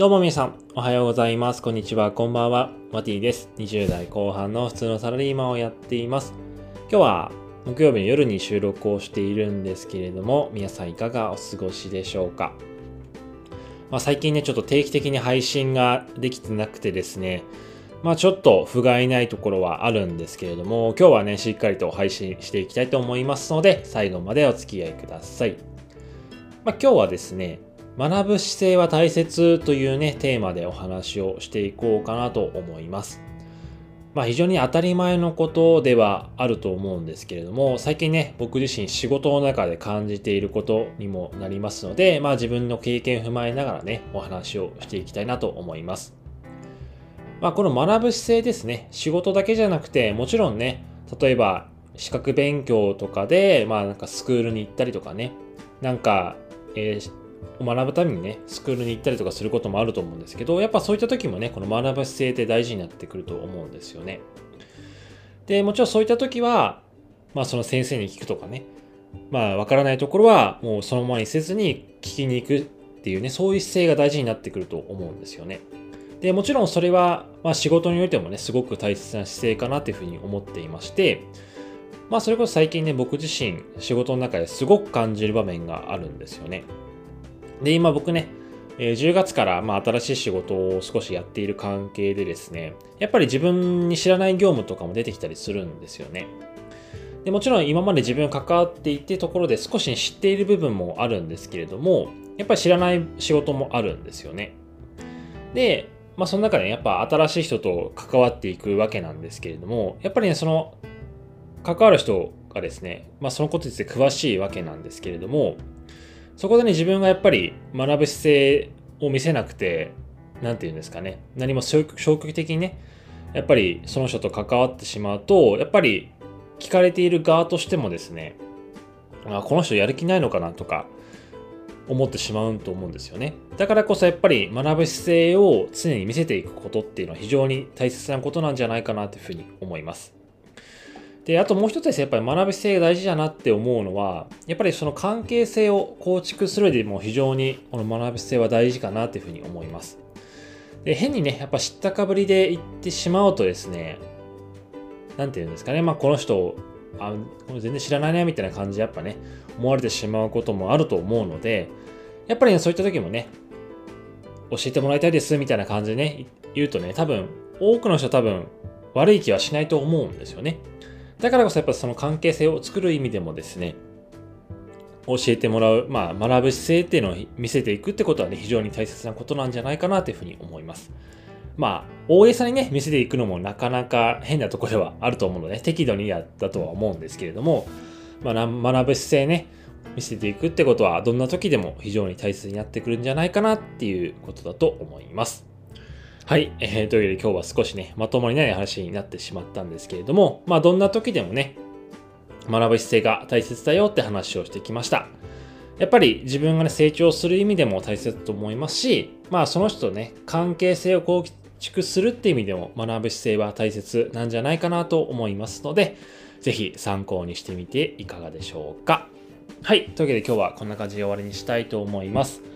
どうも皆さん、おはようございます。こんにちは、こんばんは。マティです。20代後半の普通のサラリーマンをやっています。今日は木曜日の夜に収録をしているんですけれども、皆さんいかがお過ごしでしょうか？まあ、最近ね、ちょっと定期的に配信ができてなくてですね、まあちょっと不甲斐ないところはあるんですけれども、今日はね、しっかりと配信していきたいと思いますので、最後までお付き合いください。まあ今日はですね、学ぶ姿勢は大切というね、テーマでお話をしていこうかなと思います。まあ非常に当たり前のことではあると思うんですけれども、最近ね、僕自身仕事の中で感じていることにもなりますので、まあ自分の経験を踏まえながらね、お話をしていきたいなと思います。まあ、この学ぶ姿勢ですね。仕事だけじゃなくて、もちろんね、例えば資格勉強とかで、まあなんかスクールに行ったりとかね、なんか、えー、学ぶためにね、スクールに行ったりとかすることもあると思うんですけど、やっぱそういった時もね、この学ぶ姿勢って大事になってくると思うんですよね。で、もちろんそういった時は、まあその先生に聞くとかね、まあわからないところはもうそのままにせずに聞きに行くっていうね、そういう姿勢が大事になってくると思うんですよね。で、もちろんそれは、まあ、仕事においてもね、すごく大切な姿勢かなというふうに思っていまして、まあ、それこそ最近ね、僕自身、仕事の中ですごく感じる場面があるんですよね。で、今僕ね、え10月からまあ新しい仕事を少しやっている関係でですね、やっぱり自分に知らない業務とかも出てきたりするんですよね。でもちろん今まで自分が関わっていてところで少し知っている部分もあるんですけれども、やっぱり知らない仕事もあるんですよね。で、まあその中で、やっぱ新しい人と関わっていくわけなんですけれども、やっぱりね、その関わる人がですね、まあそのことについて詳しいわけなんですけれども、そこでね、自分がやっぱり学ぶ姿勢を見せなくて、なんて言うんですかね、何も消極的にね、やっぱりその人と関わってしまうと、やっぱり聞かれている側としてもですね、あこの人やる気ないのかなとか、思ってしまうと思うんですよね。だからこそやっぱり学ぶ姿勢を常に見せていくことっていうのは非常に大切なことなんじゃないかなというふうに思います。で、あともう一つですね、やっぱり学ぶ姿勢が大事だなって思うのは、やっぱりその関係性を構築する上でも非常にこの学ぶ姿勢は大事かなというふうに思います。で、変にね、やっぱ知ったかぶりで言ってしまうとですね、なんていうんですかね、まあこの人、あ全然知らないねみたいな感じでやっぱね、思われてしまうこともあると思うので、やっぱり、ね、そういった時もね、教えてもらいたいですみたいな感じでね、言うとね、多分、多くの人多分、悪い気はしないと思うんですよね。だからこそやっぱその関係性を作る意味でもですね、教えてもらう、まあ、学ぶ姿勢っていうのを見せていくってことはね、非常に大切なことなんじゃないかなというふうに思います。まあ、大げさにね、見せていくのもなかなか変なところではあると思うので、適度にやったとは思うんですけれども、まあ、学ぶ姿勢ね、見せていくってことは、どんな時でも非常に大切になってくるんじゃないかなっていうことだと思います。はい。えー、というわけで今日は少しね、まとまりない話になってしまったんですけれども、まあ、どんな時でもね、学ぶ姿勢が大切だよって話をしてきました。やっぱり自分がね、成長する意味でも大切だと思いますし、まあ、その人とね、関係性を構築するって意味でも学ぶ姿勢は大切なんじゃないかなと思いますので、ぜひ参考にしてみていかがでしょうか。はい。というわけで今日はこんな感じで終わりにしたいと思います。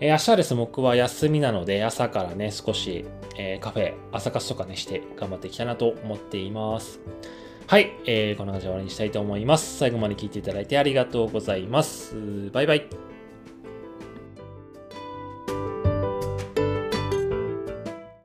えー、明日はですね、僕は休みなので、朝からね、少し、えー、カフェ、朝活とかね、して頑張っていきたいなと思っています。はい。えー、こんな感じで終わりにしたいと思います。最後まで聞いていただいてありがとうございます。バイバイ。